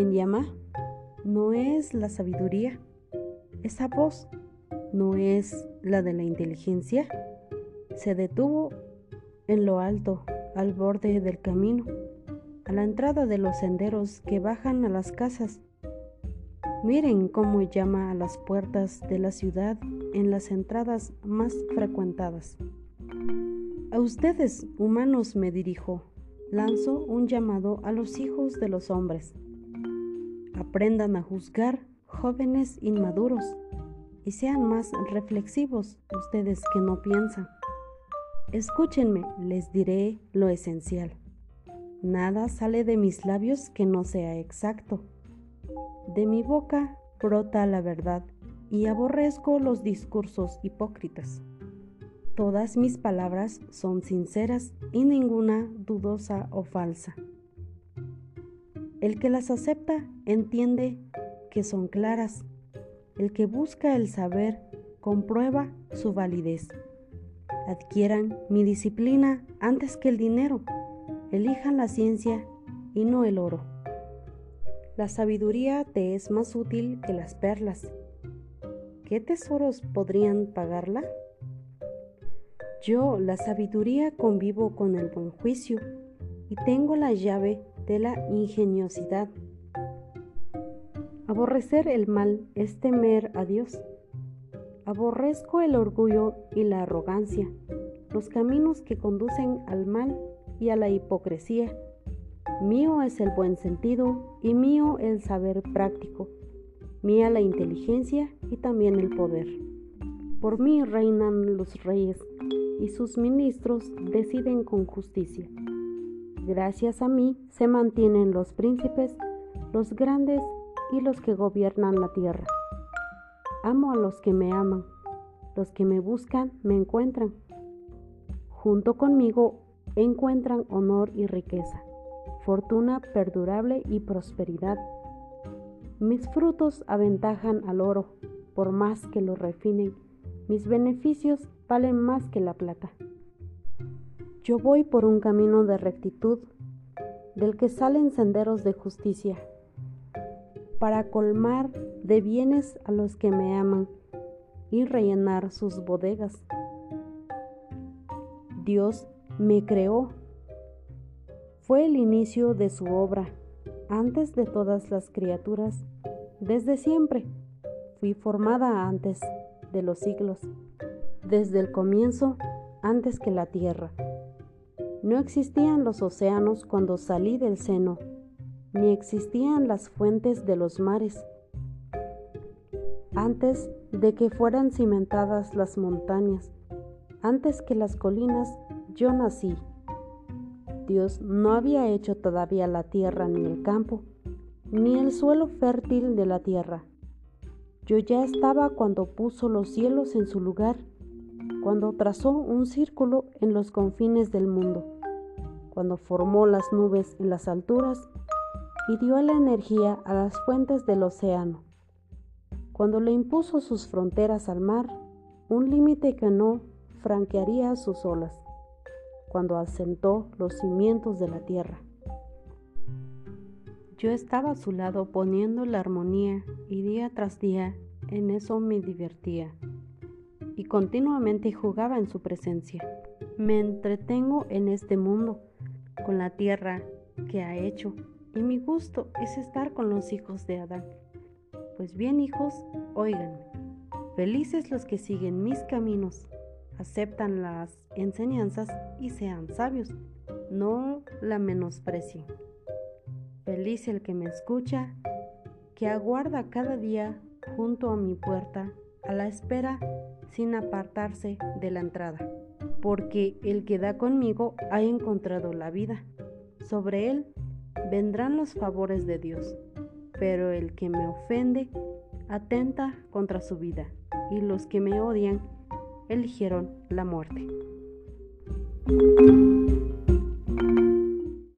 quien llama? No es la sabiduría. Esa voz no es la de la inteligencia. Se detuvo en lo alto, al borde del camino, a la entrada de los senderos que bajan a las casas. Miren cómo llama a las puertas de la ciudad en las entradas más frecuentadas. A ustedes, humanos, me dirijo. Lanzo un llamado a los hijos de los hombres. Aprendan a juzgar, jóvenes inmaduros, y sean más reflexivos ustedes que no piensan. Escúchenme, les diré lo esencial. Nada sale de mis labios que no sea exacto. De mi boca brota la verdad y aborrezco los discursos hipócritas. Todas mis palabras son sinceras y ninguna dudosa o falsa. El que las acepta entiende que son claras. El que busca el saber comprueba su validez. Adquieran mi disciplina antes que el dinero. Elijan la ciencia y no el oro. La sabiduría te es más útil que las perlas. ¿Qué tesoros podrían pagarla? Yo, la sabiduría, convivo con el buen juicio y tengo la llave de la ingeniosidad. Aborrecer el mal es temer a Dios. Aborrezco el orgullo y la arrogancia, los caminos que conducen al mal y a la hipocresía. Mío es el buen sentido y mío el saber práctico, mía la inteligencia y también el poder. Por mí reinan los reyes y sus ministros deciden con justicia. Gracias a mí se mantienen los príncipes, los grandes y los que gobiernan la tierra. Amo a los que me aman, los que me buscan me encuentran. Junto conmigo encuentran honor y riqueza, fortuna perdurable y prosperidad. Mis frutos aventajan al oro, por más que lo refinen. Mis beneficios valen más que la plata. Yo voy por un camino de rectitud, del que salen senderos de justicia, para colmar de bienes a los que me aman y rellenar sus bodegas. Dios me creó. Fue el inicio de su obra, antes de todas las criaturas, desde siempre. Fui formada antes de los siglos, desde el comienzo, antes que la tierra. No existían los océanos cuando salí del seno ni existían las fuentes de los mares. Antes de que fueran cimentadas las montañas, antes que las colinas, yo nací. Dios no había hecho todavía la tierra ni el campo, ni el suelo fértil de la tierra. Yo ya estaba cuando puso los cielos en su lugar, cuando trazó un círculo en los confines del mundo, cuando formó las nubes en las alturas y dio la energía a las fuentes del océano. Cuando le impuso sus fronteras al mar, un límite que no franquearía sus olas, cuando asentó los cimientos de la tierra. Yo estaba a su lado poniendo la armonía y día tras día en eso me divertía y continuamente jugaba en su presencia. Me entretengo en este mundo, con la tierra que ha hecho y mi gusto es estar con los hijos de Adán. Pues bien, hijos, oigan, felices los que siguen mis caminos, aceptan las enseñanzas y sean sabios, no la menosprecien. Feliz el que me escucha, que aguarda cada día junto a mi puerta a la espera sin apartarse de la entrada, porque el que da conmigo ha encontrado la vida. Sobre él vendrán los favores de Dios, pero el que me ofende atenta contra su vida, y los que me odian eligieron la muerte.